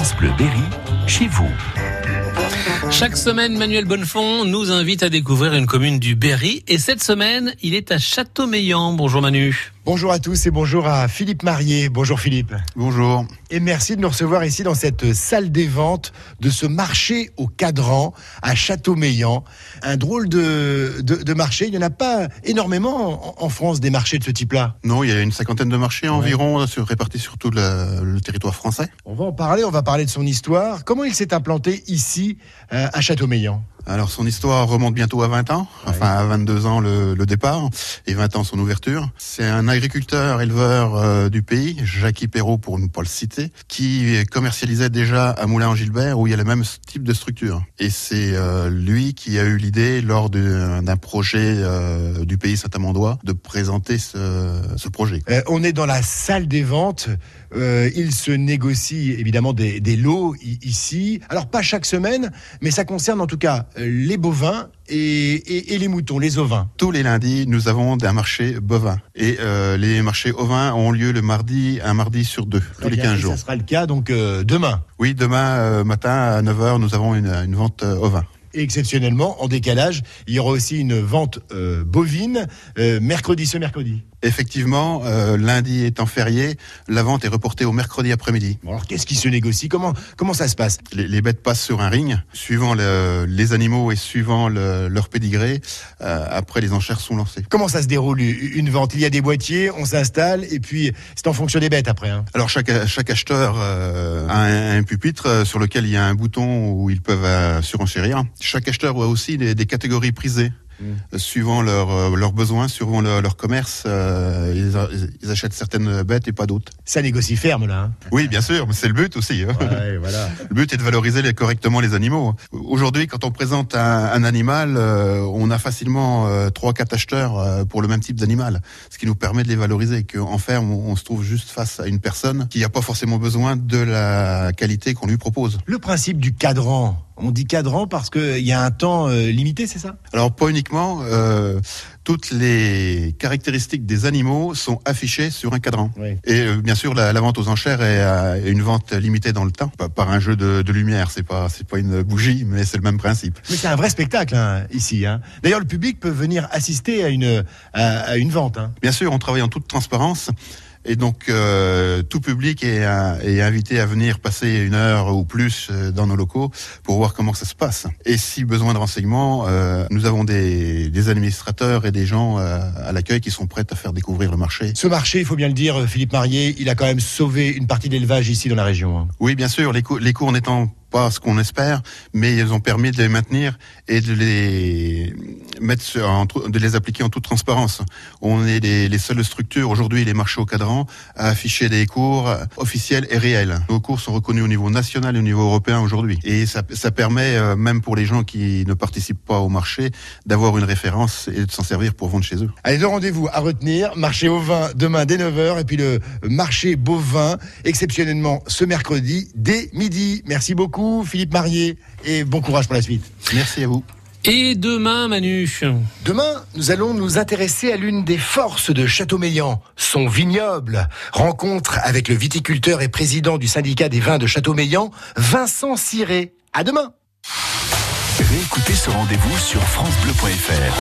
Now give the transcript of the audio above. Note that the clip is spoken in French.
France Bleu Berry, chez vous. Chaque semaine, Manuel Bonnefond nous invite à découvrir une commune du Berry. Et cette semaine, il est à Châteaumeillan. Bonjour Manu. Bonjour à tous et bonjour à Philippe Marié. Bonjour Philippe. Bonjour. Et merci de nous recevoir ici dans cette salle des ventes de ce marché au cadran à Châteaumeillan. Un drôle de, de, marché. Il n'y en a pas énormément en, France des marchés de ce type-là. Non, il y a une cinquantaine de marchés environ sur, répartis sur tout le, le, territoire français. On va en parler, on va parler de son histoire. Comment il s'est implanté ici euh, à Châteaumeillan? Alors son histoire remonte bientôt à 20 ans, enfin à 22 ans le, départ et 20 ans son ouverture. C'est un agriculteur éleveur euh, du pays, Jacques Perrault pour ne pas le citer, qui commercialisait déjà à Moulin-en-Gilbert où il y a le même type de structure. Et c'est euh, lui qui a eu l'idée lors d'un projet euh, du pays Saint-Amandois de présenter ce, ce projet. on est dans la salle des ventes. il se négocie évidemment des, des lots ici. Alors pas chaque semaine, mais ça concerne en tout cas les bovins et, les moutons, les ovins. Tous les lundis, nous avons un marché bovin. Et euh, les marchés ovins ont lieu le mardi, un mardi sur deux, tous les 15 jours. Ça sera le cas donc euh, demain Oui, demain euh, matin à 9h, nous avons une, une vente ovin. Et exceptionnellement, en décalage, il y aura aussi une vente bovine mercredi, ce mercredi. Effectivement, euh, lundi étant férié, la vente est reportée au mercredi après-midi. Bon alors qu'est-ce qui se négocie? Comment, comment ça se passe? Les, bêtes passent sur un ring, suivant les animaux et suivant leur pédigré. après, les enchères sont lancées. Comment ça se déroule une vente? Il y a des boîtiers, on s'installe et puis c'est en fonction des bêtes après. Hein. Alors chaque, chaque acheteur a un, un, pupitre sur lequel il y a un bouton où ils peuvent surenchérir. Chaque acheteur a aussi des, des catégories prisées. Mm. suivant leurs euh, leurs besoins, suivant leur, commerce, euh, ils, achètent certaines bêtes et pas d'autres. Ça négocie ferme là. Hein. oui, bien sûr, mais c'est le but aussi. Hein. voilà. Le but est de valoriser correctement les animaux. Aujourd'hui, quand on présente un, animal, euh, on a facilement trois, quatre acheteurs pour le même type d'animal, ce qui nous permet de les valoriser. Qu'en ferme, on, se trouve juste face à une personne qui n'a pas forcément besoin de la qualité qu'on lui propose. Le principe du cadran on dit cadran parce qu'il y a un temps euh, limité, c'est ça? Alors pas uniquement. Euh, toutes les caractéristiques des animaux sont affichées sur un cadran. Et euh, bien sûr, la, vente aux enchères est une vente limitée dans le temps, par un jeu de, lumière. C'est pas c'est pas une bougie, mais c'est le même principe. Mais c'est un vrai spectacle hein, ici. Hein. D'ailleurs, le public peut venir assister à une à, une vente. Hein. Bien sûr, on travaille en toute transparence. Et donc, euh, tout public est, est, invité à venir passer une heure ou plus euh, dans nos locaux pour voir comment ça se passe. Et si besoin de renseignements, euh, nous avons des, des, administrateurs et des gens à l'accueil qui sont prêts à faire découvrir le marché. Ce marché, il faut bien le dire, Philippe Marié, il a quand même sauvé une partie de l'élevage ici dans la région. Hein. Oui, bien sûr. Les, les cours n'étant pas ce qu'on espère, mais ils ont permis de les maintenir et de les mettre de les appliquer en toute transparence. On est les, les seules structures aujourd'hui, les marchés au cadran, à afficher des cours officiels et réels. Nos cours sont reconnus au niveau national et au niveau européen aujourd'hui, et ça, permet euh, même pour les gens qui ne participent pas au marché d'avoir une référence et de s'en servir pour vendre chez eux. Allez, deux rendez-vous à retenir marché au vin demain dès 9h et puis le marché bovin exceptionnellement ce mercredi dès midi. Merci beaucoup. Philippe Marié, et bon courage pour la suite. Merci à vous. Et demain, Manu Demain, nous allons nous intéresser à l'une des forces de Châteaumeillan, son vignoble. Rencontre avec le viticulteur et président du syndicat des vins de Châteaumeillan, Vincent Ciré. À demain. Réécoutez ce rendez-vous sur FranceBleu.fr.